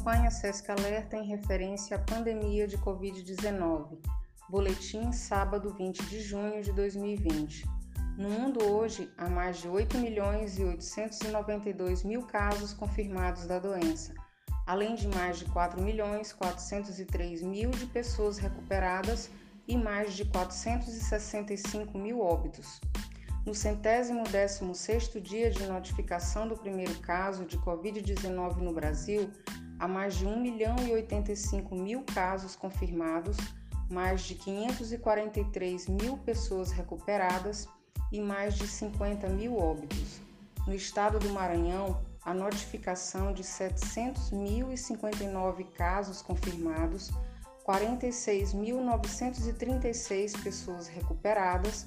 Campanha SESC Alerta em referência à pandemia de Covid-19. Boletim sábado 20 de junho de 2020. No mundo hoje, há mais de 8 milhões e 892 mil casos confirmados da doença, além de mais de 4 milhões 403 mil de pessoas recuperadas e mais de 465 mil óbitos. No centésimo décimo sexto dia de notificação do primeiro caso de Covid-19 no Brasil, há mais de 1 milhão e 85 mil casos confirmados, mais de 543 mil pessoas recuperadas e mais de 50 mil óbitos. No estado do Maranhão, a notificação de 700.059 casos confirmados, 46.936 pessoas recuperadas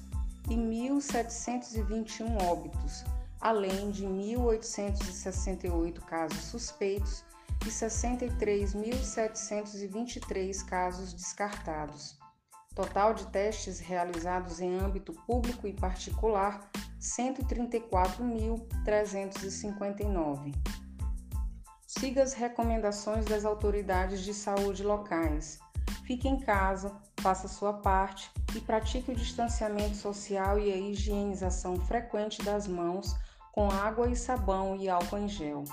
e 1.721 óbitos, além de 1.868 casos suspeitos e 63.723 casos descartados. Total de testes realizados em âmbito público e particular: 134.359. Siga as recomendações das autoridades de saúde locais. Fique em casa, faça sua parte e pratique o distanciamento social e a higienização frequente das mãos com água e sabão e álcool em gel.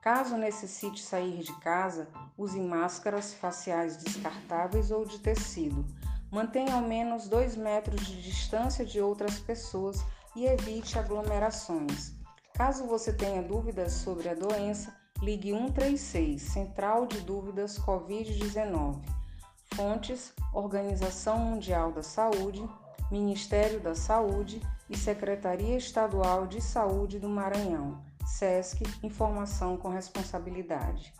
Caso necessite sair de casa, use máscaras faciais descartáveis ou de tecido. Mantenha ao menos 2 metros de distância de outras pessoas e evite aglomerações. Caso você tenha dúvidas sobre a doença, ligue 136 Central de Dúvidas Covid-19. Fontes: Organização Mundial da Saúde, Ministério da Saúde e Secretaria Estadual de Saúde do Maranhão. SESC Informação com Responsabilidade.